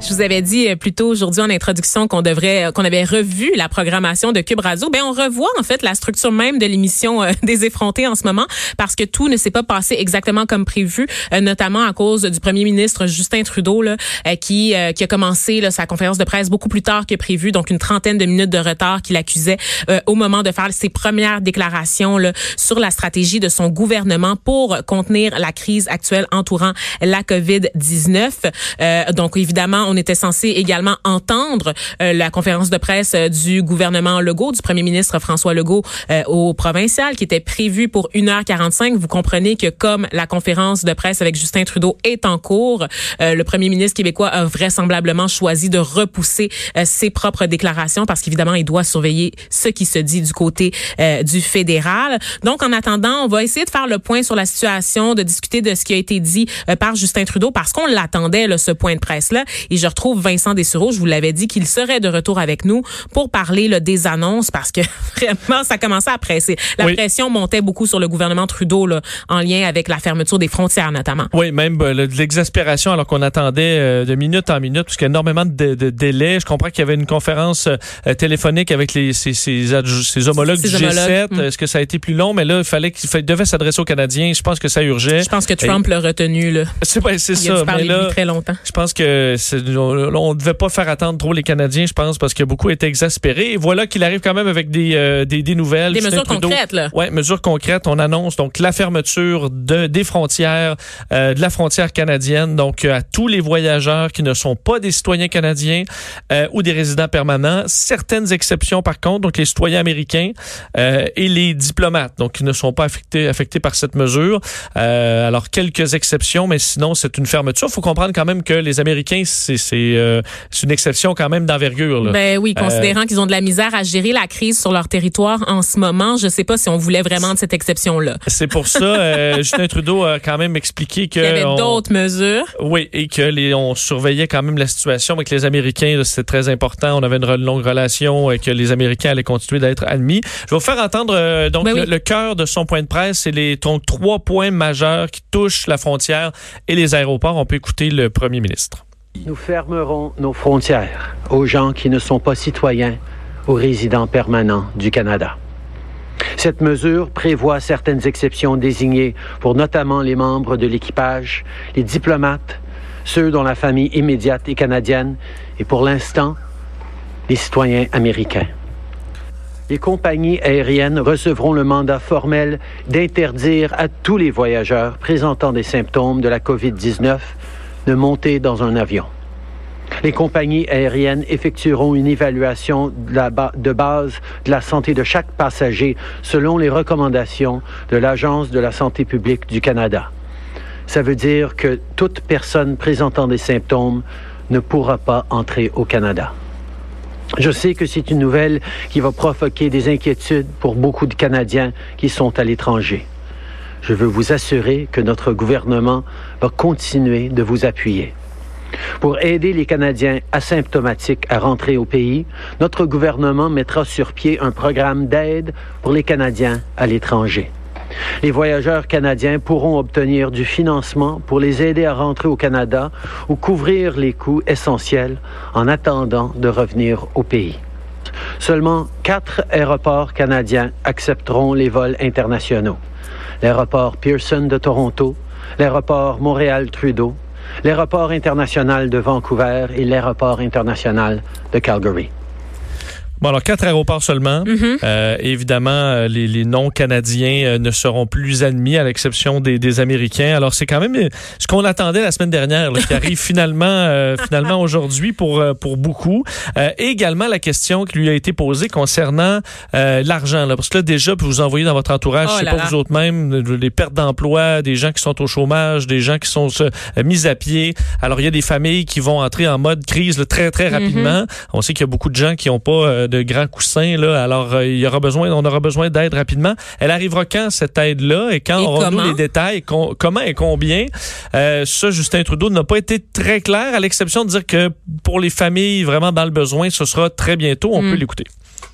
Je vous avais dit euh, plus tôt aujourd'hui en introduction qu'on devrait, euh, qu'on avait revu la programmation de Cube Radio. Ben on revoit en fait la structure même de l'émission euh, des effrontés en ce moment parce que tout ne s'est pas passé exactement comme prévu, notamment à cause du premier ministre Justin Trudeau là, qui qui a commencé là, sa conférence de presse beaucoup plus tard que prévu, donc une trentaine de minutes de retard qu'il accusait au moment de faire ses premières déclarations là, sur la stratégie de son gouvernement pour contenir la crise actuelle entourant la COVID-19. donc évidemment, on était censé également entendre euh, la conférence de presse euh, du gouvernement Legault, du premier ministre François Legault euh, au provincial, qui était prévue pour 1h45. Vous comprenez que comme la conférence de presse avec Justin Trudeau est en cours, le premier ministre québécois a vraisemblablement choisi de repousser ses propres déclarations parce qu'évidemment, il doit surveiller ce qui se dit du côté du fédéral. Donc, en attendant, on va essayer de faire le point sur la situation, de discuter de ce qui a été dit par Justin Trudeau parce qu'on l'attendait, ce point de presse et je retrouve Vincent Dessureau. Je vous l'avais dit qu'il serait de retour avec nous pour parler là, des annonces parce que vraiment, ça commençait à presser. La pression montait beaucoup sur le gouvernement Trudeau là, en lien avec la fermeture des frontières notamment. Oui, même euh, de l'exaspération alors qu'on attendait euh, de minute en minute parce qu'il y a énormément de, de, délais. Je comprends qu'il y avait une conférence euh, téléphonique avec les, ses, ses, homologues du G7. Mm. Est-ce que ça a été plus long? Mais là, il fallait qu'il devait s'adresser aux Canadiens. Je pense que ça urgeait. Je pense que Trump l'a retenu. Là. C'est ça. mais là, très longtemps. Je pense que on ne devait pas faire attendre trop les Canadiens, je pense, parce que beaucoup étaient exaspérés. Et voilà qu'il arrive quand même avec des, euh, des, des, nouvelles. Des mesures concrètes, là. Oui, mesures concrètes. On annonce donc la fermeture de, des frontières, euh, de la frontière canadienne, donc euh, à tous les voyageurs qui ne sont pas des citoyens canadiens ou des résidents permanents. Certaines exceptions, par contre, donc les citoyens américains et les diplomates, donc qui ne sont pas affectés, affectés par cette mesure. alors, quelques exceptions, mais sinon, c'est une fermeture. Il faut comprendre quand même que les Américains, euh, c'est une exception quand même d'envergure. Ben oui, considérant euh, qu'ils ont de la misère à gérer la crise sur leur territoire en ce moment, je sais pas si on voulait vraiment de cette exception-là. C'est pour ça, euh, Justin Trudeau a quand même expliqué que... Il y avait d'autres mesures. Oui, et que les, on surveillait quand même la situation avec les Américains. C'était très important. On avait une longue relation et que les Américains allaient continuer d'être admis. Je vais vous faire entendre donc ben le, cœur de son point de presse. C'est les trois points majeurs qui touchent la frontière et les aéroports. On peut écouter le premier ministre. Nous fermerons nos frontières aux gens qui ne sont pas citoyens ou résidents permanents du Canada. Cette mesure prévoit certaines exceptions désignées pour notamment les membres de l'équipage, les diplomates, ceux dont la famille immédiate est canadienne et pour l'instant, les citoyens américains. Les compagnies aériennes recevront le mandat formel d'interdire à tous les voyageurs présentant des symptômes de la COVID-19 de monter dans un avion. Les compagnies aériennes effectueront une évaluation de, base de la santé de chaque passager selon les recommandations de l'Agence de la santé publique du Canada. Ça veut dire que toute personne présentant des symptômes ne pourra pas entrer au Canada. Je sais que c'est une nouvelle qui va provoquer des inquiétudes pour beaucoup de Canadiens qui sont à l'étranger je veux vous assurer que notre gouvernement va continuer de vous appuyer. Pour aider les Canadiens asymptomatiques à rentrer au pays, notre gouvernement mettra sur pied un programme d'aide pour les Canadiens à l'étranger. Les voyageurs canadiens pourront obtenir du financement pour les aider à rentrer au Canada ou couvrir les coûts essentiels en attendant de revenir au pays. Seulement quatre aéroports canadiens accepteront les vols internationaux l'aéroport Pearson de Toronto, l'aéroport Montréal-Trudeau, l'aéroport international de Vancouver et l'aéroport international de Calgary. Bon, alors quatre aéroports seulement. Mhm. Euh, évidemment, euh, les, les non-canadiens euh, ne seront plus admis à l'exception des, des Américains. Alors, c'est quand même euh, ce qu'on attendait la semaine dernière, là, qui arrive finalement euh, finalement aujourd'hui pour, pour beaucoup. Euh, et également la question qui lui a été posée concernant euh, l'argent. Là, parce que là, déjà, vous envoyez dans votre entourage, Oh pas là. vous autres même, les pertes d'emploi, des gens qui sont au chômage, des gens qui sont mis à pied. Alors, il y a des familles qui vont entrer en mode crise là, très, très rapidement. On sait qu'il y a beaucoup de gens qui n'ont pas euh, de grands coussins. Là, alors, euh, il y aura besoin, on aura besoin d'aide rapidement. Elle arrivera quand, cette aide-là? Et quand Et aurons-nous les détails? Com- comment et combien? Euh, ça, Justin Trudeau n'a pas été très clair, à l'exception de dire que pour les familles vraiment dans le besoin, ce sera très bientôt. On Mm. peut l'écouter.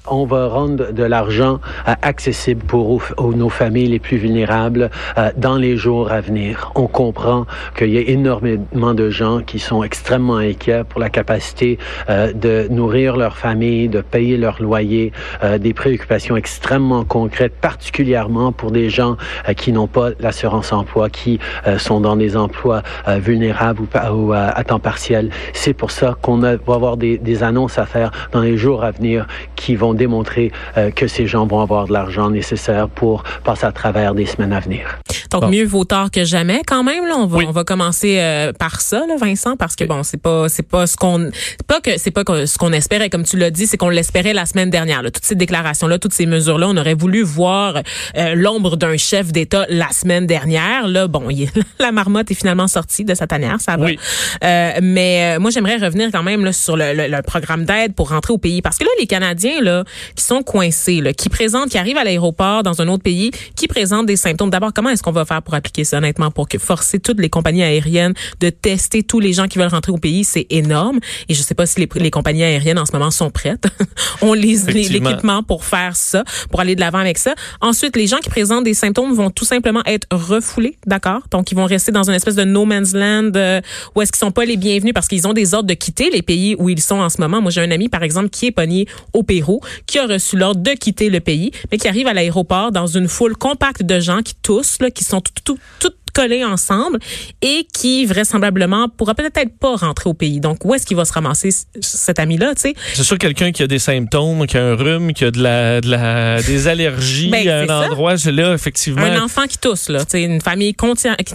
On va rendre de l'argent euh, accessible pour aux- aux- nos familles les plus vulnérables euh, dans les jours à venir. On comprend qu'il y a énormément de gens qui sont extrêmement inquiets pour la capacité euh, de nourrir leur famille, de payer leur loyer, euh, des préoccupations extrêmement concrètes, particulièrement pour des gens euh, qui n'ont pas l'assurance emploi, qui euh, sont dans des emplois vulnérables ou, à, temps partiel. C'est pour ça qu'on va avoir des, des annonces à faire dans les jours à venir qui vont démontrer que ces gens vont avoir de l'argent nécessaire pour passer à travers des semaines à venir. Donc Bon. mieux vaut tard que jamais quand même là on va Oui. on va commencer euh, par ça là Vincent parce que bon c'est pas c'est pas ce qu'on pas que c'est pas que ce qu'on espérait comme tu l'as dit c'est qu'on l'espérait la semaine dernière là. toutes ces déclarations là toutes ces mesures là on aurait voulu voir euh, l'ombre d'un chef d'État la semaine dernière là bon il la marmotte est finalement sortie de sa tanière ça va Oui. Euh, mais euh, moi, j'aimerais revenir quand même là, sur le, le- le programme d'aide pour rentrer au pays. Parce que là, les Canadiens là, qui sont coincés, là, qui présentent, qui arrivent à l'aéroport dans un autre pays, qui présentent des symptômes. D'abord, comment est-ce qu'on va faire pour appliquer ça, honnêtement, pour que forcer toutes les compagnies aériennes de tester tous les gens qui veulent rentrer au pays? C'est énorme. Et je sais pas si les, les compagnies aériennes en ce moment sont prêtes. On les l'équipement pour faire ça, pour aller de l'avant avec ça. Ensuite, les gens qui présentent des symptômes vont tout simplement être refoulés, d'accord? Donc, ils vont rester dans une espèce de no man's land euh, où est-ce qu'ils sont pas les bienvenus parce qu'ils ont des ordres de quitter les pays où ils sont en ce moment. Moi, j'ai un ami, par exemple, qui est pogné au Pérou, qui a reçu l'ordre de quitter le pays, mais qui arrive à l'aéroport dans une foule compacte de gens qui toussent, là, qui sont tout, tout, tout collés ensemble et qui vraisemblablement pourra peut-être pas rentrer au pays. Donc, où est-ce qu'il va se ramasser cet ami-là, tu sais? C'est sûr quelqu'un qui a des symptômes, qui a un rhume, qui a de la, de la des allergies Ben, à un ça. endroit, c'est là effectivement. Un enfant qui tousse, là, tu sais, une famille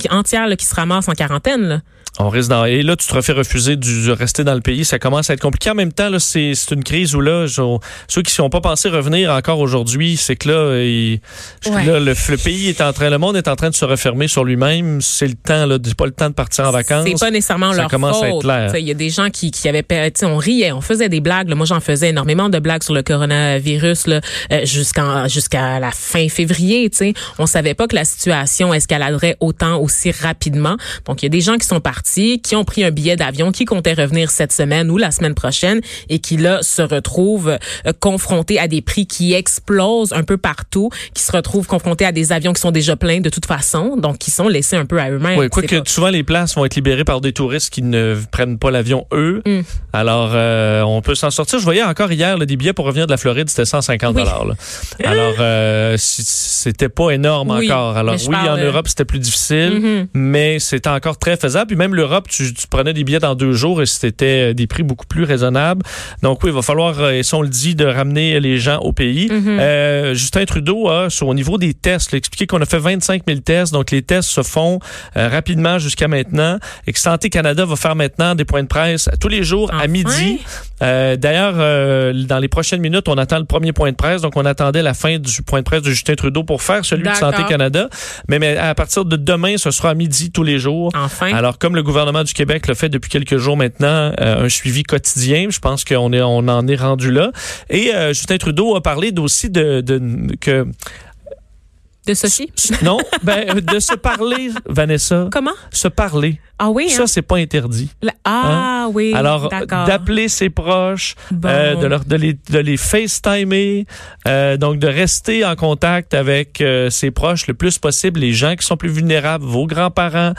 entière là, qui se ramasse en quarantaine. Là. On risque dans et là tu te refais refuser de rester dans le pays, ça commence à être compliqué. En même temps là, c'est c'est une crise où là, je- ceux qui ne sont pas pensés revenir encore aujourd'hui, c'est que là, il- Ouais. là, le, le pays est en train, le monde est en train de se refermer sur lui-même. C'est le temps là, c'est pas le temps de partir en vacances. C'est pas nécessairement Ça leur commence à être clair. Il y a des gens qui, qui avaient, on riait, on faisait des blagues. là. Moi, j'en faisais énormément de blagues sur le coronavirus là, euh, jusqu'en jusqu'à la fin février. Tu sais, on savait pas que la situation escaladerait autant aussi rapidement. Donc, il y a des gens qui sont partis, qui ont pris un billet d'avion, qui comptaient revenir cette semaine ou la semaine prochaine et qui là se retrouvent euh, confrontés à des prix qui explosent un peu partout, qui se retrouvent confrontés à des avions qui sont déjà pleins de toute façon, donc qui sont laissés un peu à eux-mêmes. Oui, C'est quoique pas- souvent les places vont être libérées par des touristes qui ne prennent pas l'avion eux. Mm. Alors euh, on peut s'en sortir. Je voyais encore hier là, des billets pour revenir de la Floride, c'était 150 Oui. dollars. Alors euh, c'était pas énorme Oui, encore. Alors oui, en Europe c'était plus difficile, Mhm. mais c'était encore très faisable. Puis même l'Europe, tu, tu prenais des billets dans deux jours et c'était des prix beaucoup plus raisonnables. Donc oui, il va falloir, euh, et ça on le dit, de ramener les gens au pays. Mhm. Euh, Justin Trudeau a, sur, au niveau des tests, là, expliqué qu'on a fait 25 000 tests. Donc, les tests se font euh, rapidement jusqu'à maintenant et que Santé Canada va faire maintenant des points de presse tous les jours à midi. Euh, D'ailleurs, euh, dans les prochaines minutes, on attend le premier point de presse. Donc, on attendait la fin du point de presse de Justin Trudeau pour faire celui de. Santé Canada. Mais, mais à partir de demain, ce sera à midi tous les jours. Enfin. Alors, comme le gouvernement du Québec le fait depuis quelques jours maintenant, euh, un suivi quotidien, je pense qu'on est, on en est rendu là. Et euh, Justin Trudeau a parlé aussi de, de que de Sophie? non, ben de se parler, Vanessa, Comment? se parler. Ah oui, hein? Ça, c'est pas interdit. La- Ah oui, Alors, d'appeler ses proches, Bon. euh, de, leur, de, les, de les FaceTimer, euh, donc de rester en contact avec euh, ses proches le plus possible, les gens qui sont plus vulnérables, vos grands-parents,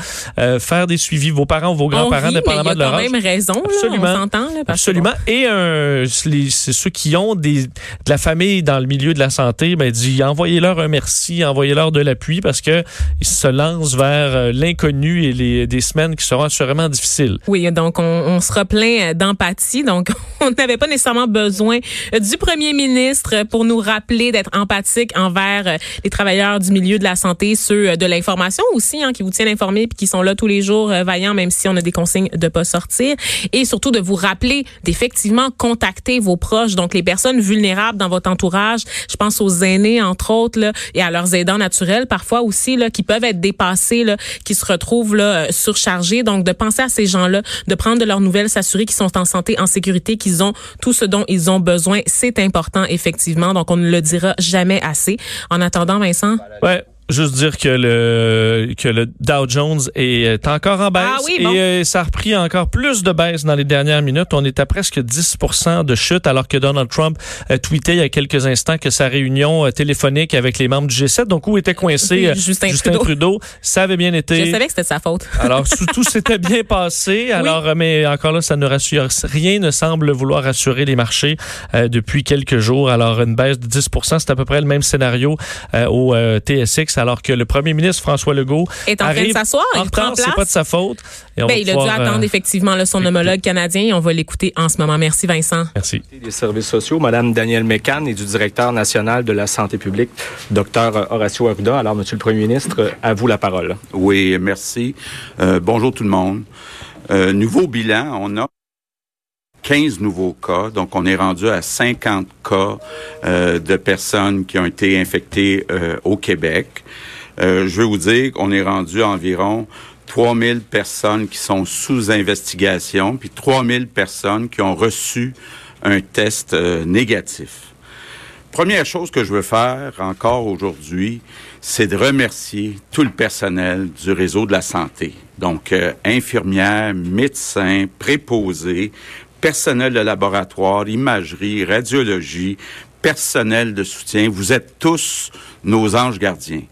faire des suivis, vos parents, vos On grands-parents, dépendamment a de leur quand âge. même raison, là, Absolument. on s'entend. Absolument. Et les- ceux qui ont des, de la famille dans le milieu de la santé, ben dit envoyez-leur un merci, envoyez-leur de l'appui parce que ils se lancent vers l'inconnu et les, des semaines qui seront assurément difficiles. Oui, donc on, on sera plein euh, d'empathie. Donc, on n'avait pas nécessairement besoin du premier ministre pour nous rappeler d'être empathique envers les travailleurs du milieu de la santé, ceux de l'information aussi, hein, qui vous tiennent informés puis qui sont là tous les jours vaillants, même si on a des consignes de pas sortir, et surtout de vous rappeler d'effectivement contacter vos proches, donc les personnes vulnérables dans votre entourage. Je pense aux aînés entre autres là, et à leurs aidants naturels parfois aussi là, qui peuvent être dépassés, là, qui se retrouvent là surchargés. Donc de penser à ces gens-là, de prendre de leurs nouvelles, s'assurer qu'ils sont en santé, en sécurité, qu'ils ont tout ce dont ils ont besoin, c'est important effectivement. Donc on ne le dira jamais assez. En attendant, Vincent? Ouais juste dire que le que le Dow Jones est encore en baisse ah oui, et euh, ça a repris encore plus de baisse dans les dernières minutes. On est à presque 10% de chute alors que Donald Trump a tweeté il y a quelques instants que sa réunion euh, téléphonique avec les membres du G7, donc où était coincé euh, Justin, Justin Trudeau. ça avait bien été. Je savais que c'était sa faute. alors tout s'était bien passé. Alors mais encore là, ça ne rassure rien ne semble vouloir rassurer les marchés depuis quelques jours. Alors une baisse de 10% c'est à peu près le même scénario au TSX alors que le premier ministre François Legault est en train de s'asseoir. En retard, c'est pas de sa faute. Ben, il a dû attendre euh, effectivement là, son homologue canadien et on va l'écouter en ce moment. Merci Vincent. Merci. Des services sociaux, Madame Danielle Mécan et du directeur national de la santé publique, Docteur Horacio Arruda. Alors, Monsieur le Premier ministre, à vous la parole. Oui, merci. Euh, bonjour tout le monde. Euh, nouveau bilan, on a 15 nouveaux cas. Donc, on est rendu à 50 cas euh, de personnes qui ont été infectées euh, au Québec. Euh, je veux vous dire qu'on est rendu à environ 3000 personnes qui sont sous investigation, puis 3000 personnes qui ont reçu un test négatif. Première chose que je veux faire encore aujourd'hui, c'est de remercier tout le personnel du réseau de la santé. Donc, infirmières, médecins, préposés, personnel de laboratoire, imagerie, radiologie, personnel de soutien. Vous êtes tous nos anges gardiens.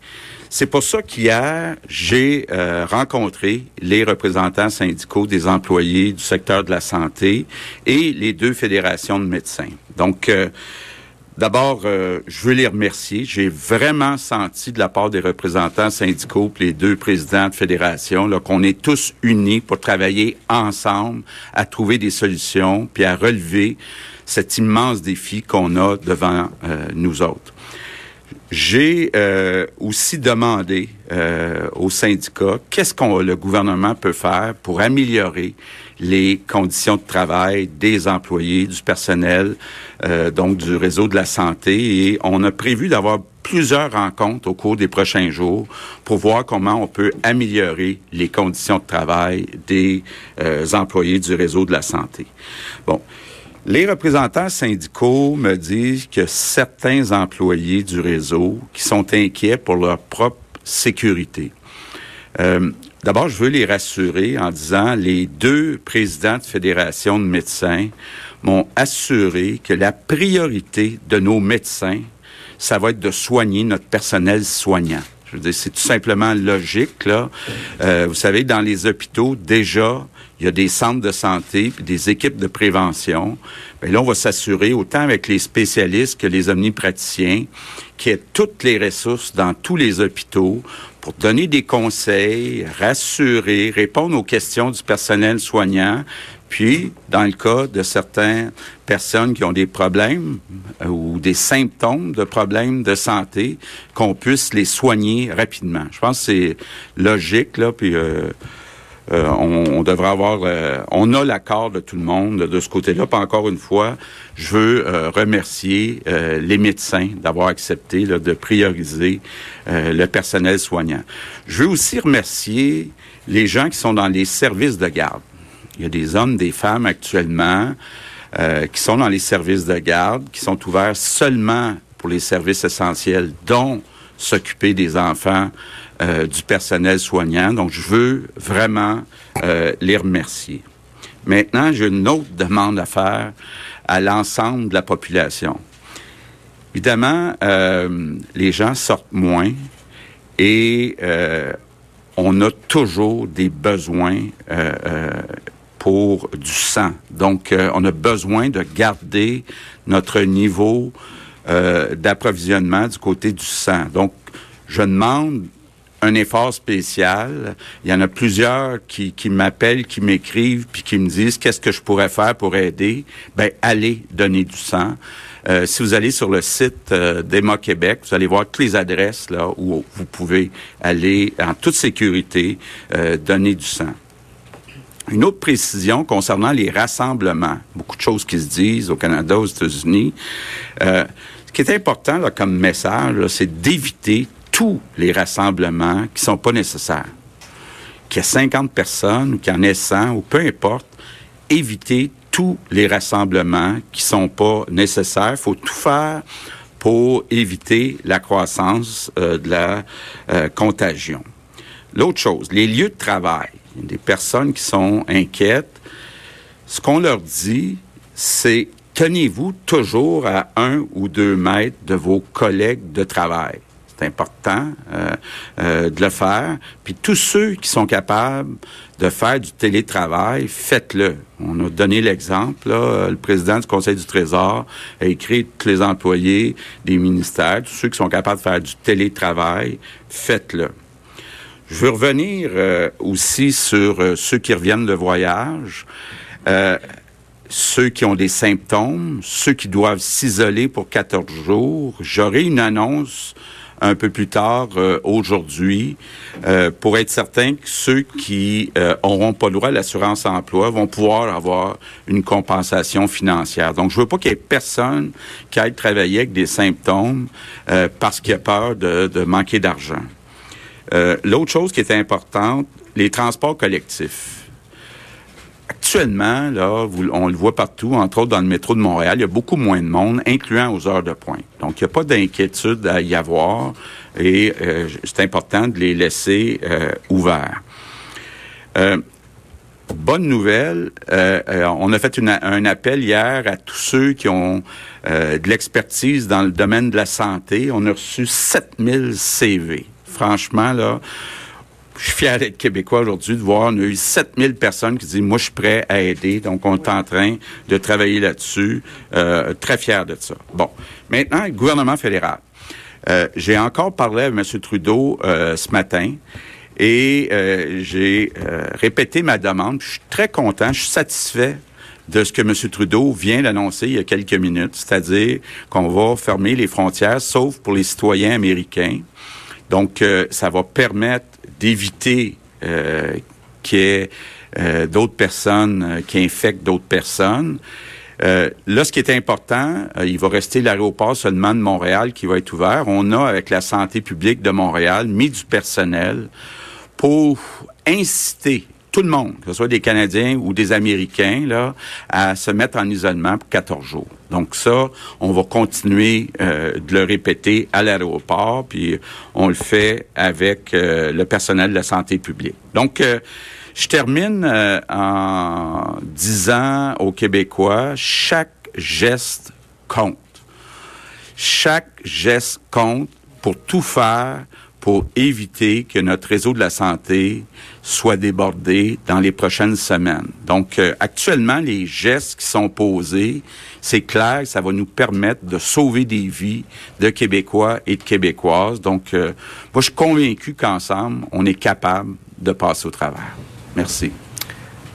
C'est pour ça qu'hier, j'ai euh, rencontré les représentants syndicaux des employés du secteur de la santé et les deux fédérations de médecins. Donc, euh, D'abord, euh, je veux les remercier. J'ai vraiment senti de la part des représentants syndicaux, les deux présidents de fédération, qu'on est tous unis pour travailler ensemble à trouver des solutions, puis à relever cet immense défi qu'on a devant euh, nous autres. J'ai euh, aussi demandé euh, aux syndicats qu'est-ce qu'on le gouvernement peut faire pour améliorer les conditions de travail des employés, du personnel, euh, donc du réseau de la santé. Et on a prévu d'avoir plusieurs rencontres au cours des prochains jours pour voir comment on peut améliorer les conditions de travail des employés du réseau de la santé. Bon. Les représentants syndicaux me disent que certains employés du réseau qui sont inquiets pour leur propre sécurité. Euh, D'abord, je veux les rassurer en disant les deux présidents de fédération de médecins m'ont assuré que la priorité de nos médecins, ça va être de soigner notre personnel soignant. Je veux dire, c'est tout simplement logique, là. Euh, vous savez, dans les hôpitaux, déjà, il y a des centres de santé puis des équipes de prévention. Bien, là, on va s'assurer, autant avec les spécialistes que les omnipraticiens, qu'il y ait toutes les ressources dans tous les hôpitaux pour donner des conseils, rassurer, répondre aux questions du personnel soignant, puis, dans le cas de certaines personnes qui ont des problèmes euh, ou des symptômes de problèmes de santé, qu'on puisse les soigner rapidement. Je pense que c'est logique, là, puis euh, euh, on, devrait avoir... on a l'accord de tout le monde de ce côté-là. Encore une fois, je veux remercier les médecins d'avoir accepté de prioriser le personnel soignant. Je veux aussi remercier les gens qui sont dans les services de garde. Il y a des hommes, des femmes actuellement euh, qui sont dans les services de garde, qui sont ouverts seulement pour les services essentiels, dont s'occuper des enfants euh, du personnel soignant. Donc, je veux vraiment euh, les remercier. Maintenant, j'ai une autre demande à faire à l'ensemble de la population. Évidemment, les gens sortent moins et on a toujours des besoins pour du sang. Donc, euh, on a besoin de garder notre niveau euh, d'approvisionnement du côté du sang. Donc, je demande un effort spécial. Il y en a plusieurs qui, m'appellent, qui m'écrivent, puis qui me disent qu'est-ce que je pourrais faire pour aider? Ben, allez donner du sang. Euh, si vous allez sur le site euh, d'EMA Québec, vous allez voir toutes les adresses là où vous pouvez aller en toute sécurité euh, donner du sang. Une autre précision concernant les rassemblements. Beaucoup de choses qui se disent au Canada, aux États-Unis. Euh, ce qui est important là, comme message, c'est d'éviter tous les rassemblements qui sont pas nécessaires. Qu'il y ait 50 personnes ou qu'il y en ait 100 ou peu importe, éviter tous les rassemblements qui sont pas nécessaires. Il faut tout faire pour éviter la croissance euh, de la euh, contagion. L'autre chose, les lieux de travail. Il a des personnes qui sont inquiètes. Ce qu'on leur dit, c'est tenez-vous toujours à un ou deux mètres de vos collègues de travail. Important euh, euh, de le faire. Puis tous ceux qui sont capables de faire du télétravail, faites-le. On a donné l'exemple. Le président du Conseil du Trésor a écrit tous les employés des ministères, tous ceux qui sont capables de faire du télétravail, faites-le. Je veux revenir euh, aussi sur ceux qui reviennent de voyage, ceux qui ont des symptômes, ceux qui doivent s'isoler pour 14 jours. J'aurai une annonce un peu plus tard euh, aujourd'hui euh, pour être certain que ceux qui euh, auront pas le droit à l'assurance emploi vont pouvoir avoir une compensation financière. Donc, je veux pas qu'il y ait personne qui aille travailler avec des symptômes parce qu'il a peur de manquer d'argent. L'autre chose qui est importante, les transports collectifs actuellement, on le voit partout, entre autres dans le métro de Montréal, il y a beaucoup moins de monde, incluant aux heures de pointe. Donc, il n'y a pas d'inquiétude à y avoir et euh, c'est important de les laisser euh, ouverts. Euh, bonne nouvelle, on a fait un appel hier à tous ceux qui ont de l'expertise dans le domaine de la santé. On a reçu 7000 CV. Franchement, là, je suis fier d'être québécois aujourd'hui, de voir, on a eu 7000 personnes qui disent, moi, je suis prêt à aider. Donc, on est en train de travailler là-dessus. Euh, très fier de ça. Bon. Maintenant, gouvernement fédéral. Euh, j'ai encore parlé avec M. Trudeau euh, ce matin et j'ai répété ma demande. Je suis très content, je suis satisfait de ce que M. Trudeau vient d'annoncer il y a quelques minutes, c'est-à-dire qu'on va fermer les frontières, sauf pour les citoyens américains. Donc, ça va permettre d'éviter euh, qu'il y ait euh, d'autres personnes euh, qui infectent d'autres personnes. là, ce qui est important, il va rester l'aéroport seulement de Montréal qui va être ouvert. On a, avec la santé publique de Montréal, mis du personnel pour inciter tout le monde, que ce soit des Canadiens ou des Américains, là, à se mettre en isolement pour 14 jours. Donc ça, on va continuer euh, de le répéter à l'aéroport, puis on le fait avec euh, le personnel de la santé publique. Donc, euh, je termine en disant aux Québécois, chaque geste compte. Chaque geste compte pour tout faire pour éviter que notre réseau de la santé soit débordé dans les prochaines semaines. Donc, euh, actuellement, les gestes qui sont posés, c'est clair, ça va nous permettre de sauver des vies de Québécois et de Québécoises. Donc, euh, moi, je suis convaincu qu'ensemble, on est capable de passer au travers. Merci.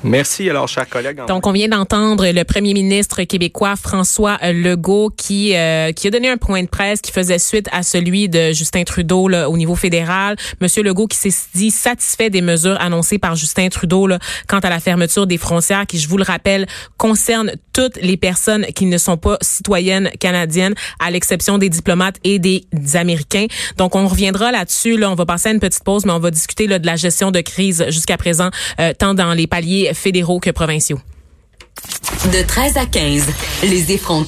Merci, alors, chers collègues. Donc, on vient d'entendre le premier ministre québécois, François Legault, qui, euh, qui a donné un point de presse qui faisait suite à celui de Justin Trudeau là, au niveau fédéral. Monsieur Legault qui s'est dit satisfait des mesures annoncées par Justin Trudeau là, quant à la fermeture des frontières, qui, je vous le rappelle, concerne toutes les personnes qui ne sont pas citoyennes canadiennes, à l'exception des diplomates et des, Américains. Donc, on reviendra là-dessus. Là, on va passer à une petite pause, mais on va discuter là, de la gestion de crise jusqu'à présent, euh, tant dans les paliers fédéraux que provinciaux. De 13 à 15, les effrontés.